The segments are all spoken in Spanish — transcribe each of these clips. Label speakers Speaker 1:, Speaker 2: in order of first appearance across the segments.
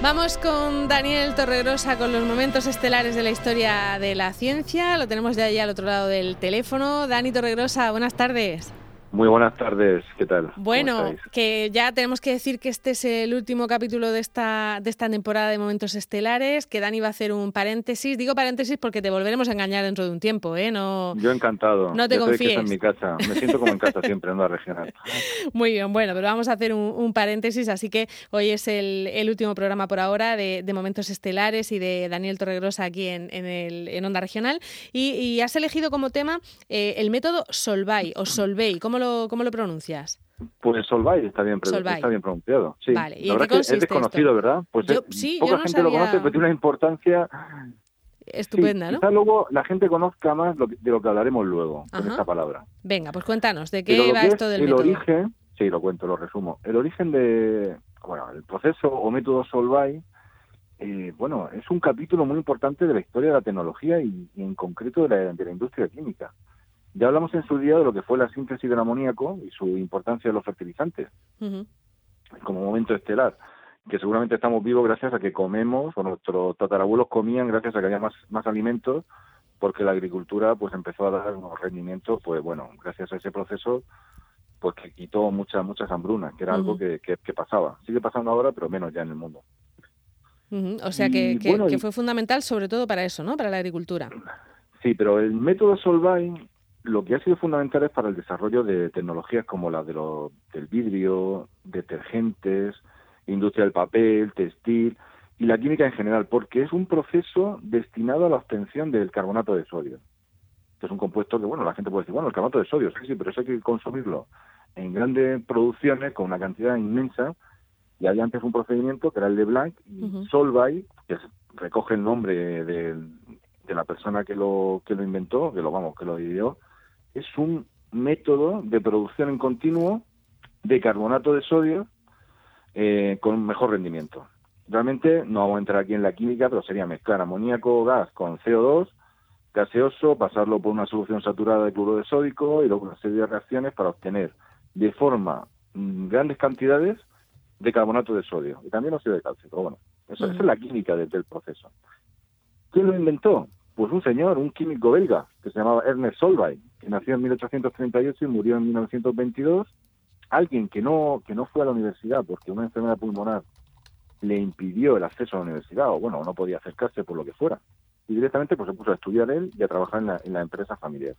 Speaker 1: Vamos con Daniel Torregrosa con los momentos estelares de la historia de la ciencia. Lo tenemos ya allá al otro lado del teléfono. Dani Torregrosa, buenas tardes.
Speaker 2: Muy buenas tardes, ¿qué tal?
Speaker 1: Bueno, que ya tenemos que decir que este es el último capítulo de esta, de esta temporada de Momentos Estelares, que Dani va a hacer un paréntesis. Digo paréntesis porque te volveremos a engañar dentro de un tiempo, ¿eh? No,
Speaker 2: Yo encantado.
Speaker 1: No te confíes.
Speaker 2: en mi casa. Me siento como en casa siempre, en la regional.
Speaker 1: Muy bien, bueno, pero vamos a hacer un, paréntesis, así que hoy es el, último programa por ahora de, Momentos Estelares y de Daniel Torregrosa aquí en, el, en Onda Regional. Y, has elegido como tema eh, el método Solvay o Solvay. ¿Cómo ¿Cómo lo, pronuncias?
Speaker 2: Pues Solvay está bien, está bien pronunciado. Sí.
Speaker 1: Vale. ¿Y
Speaker 2: es desconocido, ¿verdad? Pues
Speaker 1: yo, sí,
Speaker 2: poca gente lo conoce, pero tiene una importancia
Speaker 1: estupenda, ¿no?
Speaker 2: Quizá luego la gente conozca más de lo que hablaremos luego con esta palabra.
Speaker 1: Venga, pues cuéntanos, ¿de qué va esto del
Speaker 2: el origen, sí, lo cuento, lo resumo. El origen de, bueno, el proceso o método Solvay, eh, bueno, es un capítulo muy importante de la historia de la tecnología y, en concreto de la industria química. Ya hablamos en su día de lo que fue la síntesis del amoníaco y su importancia en los fertilizantes, como momento estelar, que seguramente estamos vivos gracias a que comemos, o nuestros tatarabuelos comían gracias a que había más, más alimentos, porque la agricultura pues empezó a dar unos rendimientos, pues bueno, gracias a ese proceso, pues que quitó muchas, muchas hambrunas, que era algo que, que, pasaba. Sigue pasando ahora, pero menos ya en el mundo.
Speaker 1: O sea que, que, fue fundamental sobre todo para eso, ¿no? Para la agricultura.
Speaker 2: Sí, pero el método Solvay lo que ha sido fundamental es para el desarrollo de tecnologías como la de del vidrio, detergentes, industria del papel, textil y la química en general, porque es un proceso destinado a la obtención del carbonato de sodio. Que es un compuesto que, bueno, la gente puede decir, bueno, el carbonato de sodio, sí, sí, pero eso hay que consumirlo en grandes producciones con una cantidad inmensa. Y había antes un procedimiento que era el de Blanc y Solvay, que recoge el nombre de, de la persona que lo que lo inventó, que lo vamos, que lo ideó, es un método de producción en continuo de carbonato de sodio eh, con un mejor rendimiento. Realmente no vamos a entrar aquí en la química, pero sería mezclar amoníaco gas con CO2 gaseoso, pasarlo por una solución saturada de cloruro de sódico y luego una serie de reacciones para obtener de forma mm, grandes cantidades de carbonato de sodio y también óxido de calcio. Pero bueno, eso, esa es la química del proceso. ¿Quién lo inventó? Pues un señor, un químico belga, que se llamaba Ernest Solvay, que nació en 1838 y murió en 1922. Alguien que no, que no fue a la universidad porque una enfermedad pulmonar le impidió el acceso a la universidad, o bueno, no podía acercarse por lo que fuera. Y directamente pues se puso a estudiar él y a trabajar en la, en la empresa familiar.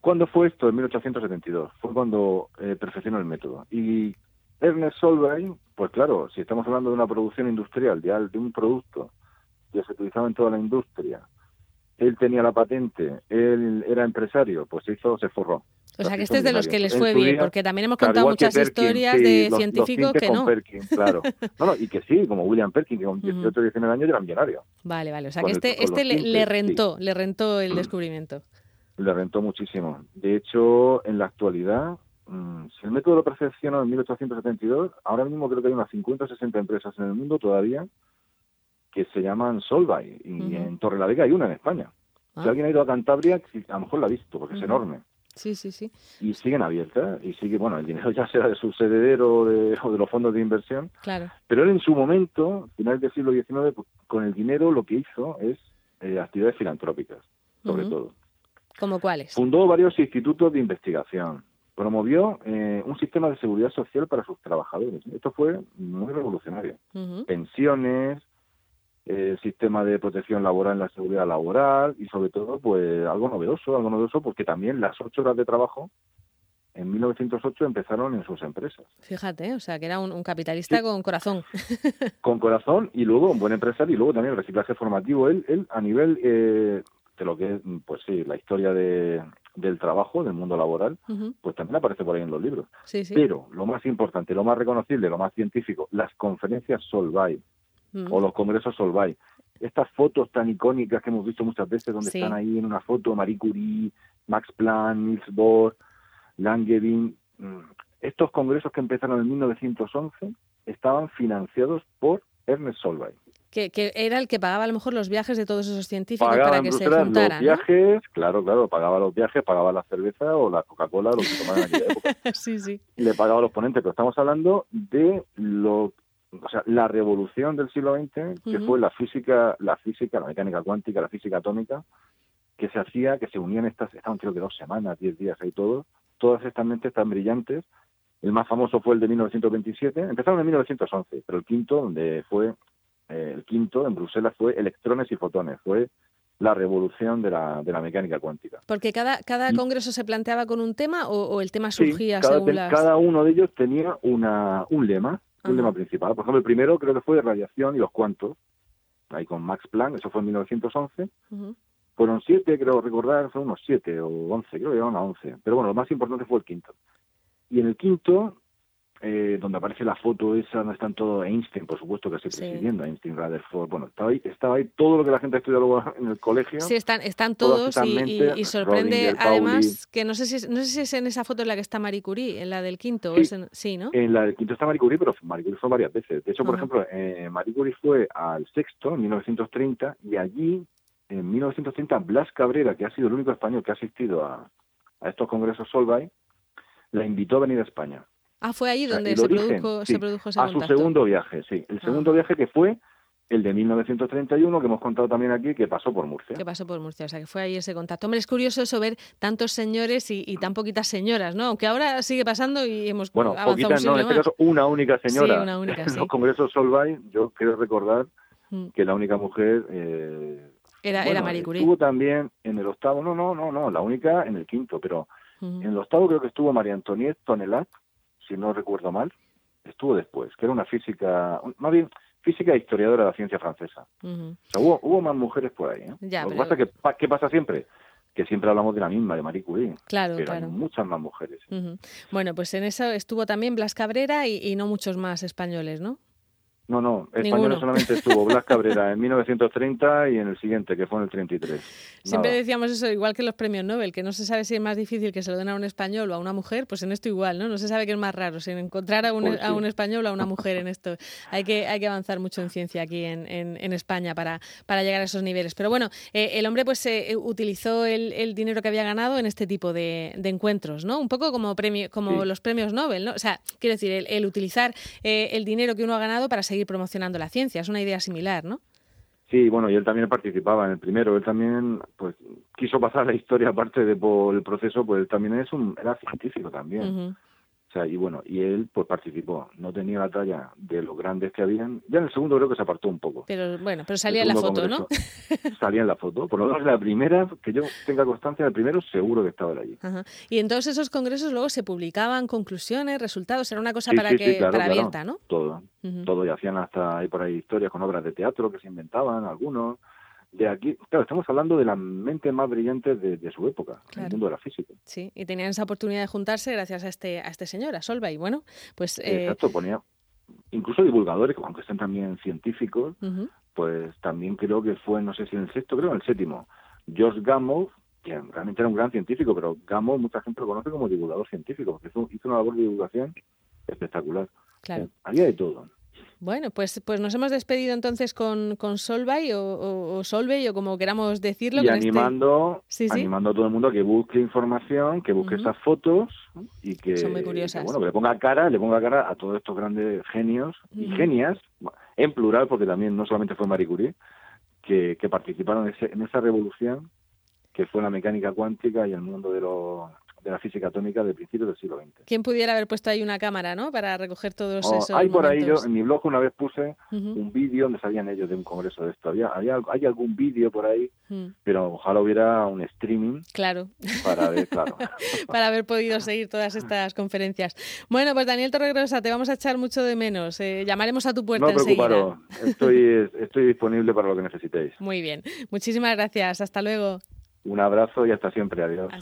Speaker 2: ¿Cuándo fue esto? En 1872. Fue cuando eh, perfeccionó el método. Y Ernest Solvay, pues claro, si estamos hablando de una producción industrial, de, de un producto que se utilizaba en toda la industria, él tenía la patente, él era empresario, pues se hizo, se forró.
Speaker 1: O sea, que este es de los que les fue bien, porque también hemos contado muchas historias de científicos que no.
Speaker 2: claro. No, no, y que sí, como William Perkin, que con 18 o 19 años era millonario.
Speaker 1: Vale, vale. O sea, que este, este le, rentó, le rentó el descubrimiento.
Speaker 2: Le rentó muchísimo. De hecho, en la actualidad, mm, si el método lo perfeccionó en 1872, ahora mismo creo que hay unas 50 o 60 empresas en el mundo todavía que se llaman Solvay y en Torrelavega hay una en España. Si ah. alguien ha ido a Cantabria, a lo mejor la ha visto porque es enorme.
Speaker 1: Sí, sí, sí.
Speaker 2: Y siguen abiertas y sigue, bueno, el dinero ya sea de su heredero o de, los fondos de inversión.
Speaker 1: Claro.
Speaker 2: Pero él en su momento, final del siglo XIX, pues, con el dinero lo que hizo es eh, actividades filantrópicas, sobre todo.
Speaker 1: ¿Como cuáles?
Speaker 2: Fundó varios institutos de investigación. Promovió eh, un sistema de seguridad social para sus trabajadores. Esto fue muy revolucionario. Pensiones, el sistema de protección laboral en la seguridad laboral y sobre todo pues algo novedoso, algo novedoso porque también las ocho horas de trabajo en 1908 empezaron en sus empresas.
Speaker 1: Fíjate, o sea que era un, capitalista con corazón.
Speaker 2: con corazón y luego un buen empresario y luego también el reciclaje formativo. Él, él a nivel eh, de lo que es, pues sí, la historia de, del trabajo, del mundo laboral, pues también aparece por ahí en los libros. Pero lo más importante, lo más reconocible, lo más científico, las conferencias Solvay, o los congresos Solvay. Estas fotos tan icónicas que hemos visto muchas veces, donde están ahí en una foto Marie Curie, Max Planck, Niels Bohr, Langevin, mm, estos congresos que empezaron en 1911 estaban financiados por Ernest Solvay.
Speaker 1: Que, era el que pagaba a lo mejor los viajes de todos esos científicos para que se juntaran.
Speaker 2: Los viajes, claro, claro, pagaba los viajes, pagaba la cerveza o la Coca-Cola, lo que tomaban en aquella época.
Speaker 1: sí, sí.
Speaker 2: Le pagaba a los ponentes, pero estamos hablando de lo o sea, la revolución del siglo XX, que fue la física, la física, la mecánica cuántica, la física atómica, que se hacía, que se unían estas, estaban creo que dos semanas, diez días ahí todos, todas estas mentes tan brillantes. El más famoso fue el de 1927, empezaron en 1911, pero el quinto, donde fue, eh, el quinto en Bruselas fue electrones y fotones, fue la revolución de la, de la mecánica cuántica.
Speaker 1: Porque cada, cada congreso se planteaba con un tema o, el tema surgía
Speaker 2: cada,
Speaker 1: según
Speaker 2: cada uno de ellos tenía una, un lema, un lema principal. Por ejemplo, el primero creo que fue de radiación y los cuantos, ahí con Max Planck, eso fue en 1911. Fueron siete, creo recordar, fueron unos siete o once, creo que llegaron a once. Pero bueno, lo más importante fue el quinto. Y en el quinto eh, donde aparece la foto esa, donde están todos Einstein, por supuesto que estoy presidiendo, Einstein, Rutherford, bueno, estaba ahí, estaba ahí todo lo que la gente ha estudiado luego en el colegio.
Speaker 1: Sí, están, están todos y, sorprende además que no sé, si, no sé si es en esa foto en la que está Marie Curie, en la del quinto, sí, sí ¿no?
Speaker 2: En la del quinto está Marie Curie, pero Marie Curie fue varias veces. De hecho, por ejemplo, eh, Marie Curie fue al sexto, en 1930, y allí, en 1930, Blas Cabrera, que ha sido el único español que ha asistido a, a estos congresos Solvay, la invitó a venir a España.
Speaker 1: Ah, fue ahí donde se, produjo, se produjo ese
Speaker 2: A su segundo viaje, sí. El segundo ah. viaje que fue el de 1931, que hemos contado también aquí, que pasó por Murcia.
Speaker 1: Que pasó por Murcia, o sea, que fue ahí ese contacto. Hombre, es curioso eso ver tantos señores y, tan poquitas señoras, ¿no? Aunque ahora sigue pasando y hemos
Speaker 2: bueno,
Speaker 1: poquitas,
Speaker 2: no, en este caso una única señora.
Speaker 1: Sí, una única, sí.
Speaker 2: En los congresos Solvay, yo quiero recordar mm. que la única mujer... Eh,
Speaker 1: era, era Marie Curie.
Speaker 2: Estuvo también en el octavo, no, no, no, no, la única en el quinto, pero en el octavo creo que estuvo María Antoniette Tonelat, si no recuerdo mal, estuvo después, que era una física, más bien física e historiadora de la ciencia francesa. O sea, hubo, hubo más mujeres por ahí. ¿eh? Lo que pasa es que, ¿qué pasa siempre? que siempre hablamos de la misma, de Marie Curie.
Speaker 1: Claro,
Speaker 2: pero
Speaker 1: claro.
Speaker 2: Hay muchas más mujeres.
Speaker 1: Bueno, pues en eso estuvo también Blas Cabrera y, y, no muchos más españoles, ¿no?
Speaker 2: No, no, español solamente estuvo Blas Cabrera en 1930 y en el siguiente, que fue en el 33.
Speaker 1: Siempre decíamos eso, igual que los premios Nobel, que no se sabe si es más difícil que se lo den a un español o a una mujer, pues en esto igual, ¿no? No se sabe qué es más raro, si encontrar a un, pues a un español o a una mujer en esto. Hay que, hay que avanzar mucho en ciencia aquí en, en, España para, para llegar a esos niveles. Pero bueno, eh, el hombre pues eh, utilizó el, dinero que había ganado en este tipo de, encuentros, ¿no? Un poco como, premio, como los premios Nobel, ¿no? O sea, quiero decir, el, utilizar eh, el dinero que uno ha ganado para seguir promocionando la ciencia. Es una idea similar, ¿no?
Speaker 2: Sí, bueno, y él también participaba en el primero. Él también, pues, quiso pasar la historia aparte de por el proceso, pues él también es un, era científico también sea, y bueno, y él pues participó, no tenía la talla de los grandes que habían. Ya en el segundo creo que se apartó un poco.
Speaker 1: Pero bueno, pero salía en la foto, ¿no?
Speaker 2: salía en la foto. Por lo menos la primera, que yo tenga constancia, el primero seguro que estaba allí.
Speaker 1: Y en todos esos congresos luego se publicaban conclusiones, resultados, era una cosa para que para abierta, ¿no?
Speaker 2: Todo, todo, y hacían hasta ahí por ahí historias con obras de teatro que se inventaban, algunos de aquí, claro, estamos hablando de la mente más brillante de, su época, en el mundo de la física.
Speaker 1: Sí, y tenían esa oportunidad de juntarse gracias a este, a este señor, a Solvay. Bueno, pues...
Speaker 2: Eh... Exacto, ponía, incluso divulgadores, aunque estén también científicos, pues también creo que fue, no sé si en el sexto, creo en el séptimo, George Gamow, que realmente era un gran científico, pero Gamow mucha gente lo conoce como divulgador científico, porque hizo, hizo una labor de divulgación espectacular.
Speaker 1: Claro. Eh,
Speaker 2: había de todo.
Speaker 1: Bueno, pues, pues nos hemos despedido entonces con, con Solvay o, o, o como queramos decirlo.
Speaker 2: Y este animando, animando a todo el mundo a que busque información, que busque esas fotos y que,
Speaker 1: Son muy curiosas.
Speaker 2: bueno, que le ponga cara, le ponga cara a todos estos grandes genios y genias, en plural, porque también no solamente fue Marie Curie, que, que participaron en, en esa revolución que fue la mecánica cuántica y el mundo de los de la física atómica de principios del siglo XX.
Speaker 1: ¿Quién pudiera haber puesto ahí una cámara, ¿no? Para recoger todos oh, esos
Speaker 2: Hay por ahí, yo en mi blog una vez puse un vídeo donde salían ellos de un congreso de esto. Había, hay algún vídeo por ahí, pero ojalá hubiera un streaming.
Speaker 1: Claro.
Speaker 2: Para ver, claro.
Speaker 1: para haber podido seguir todas estas conferencias. Bueno, pues Daniel Torregrosa, te vamos a echar mucho de menos. Eh, llamaremos a tu puerta
Speaker 2: no
Speaker 1: enseguida.
Speaker 2: Estoy, estoy disponible para lo que necesitéis.
Speaker 1: Muy bien. Muchísimas gracias. Hasta luego.
Speaker 2: Un abrazo y hasta siempre. Adiós.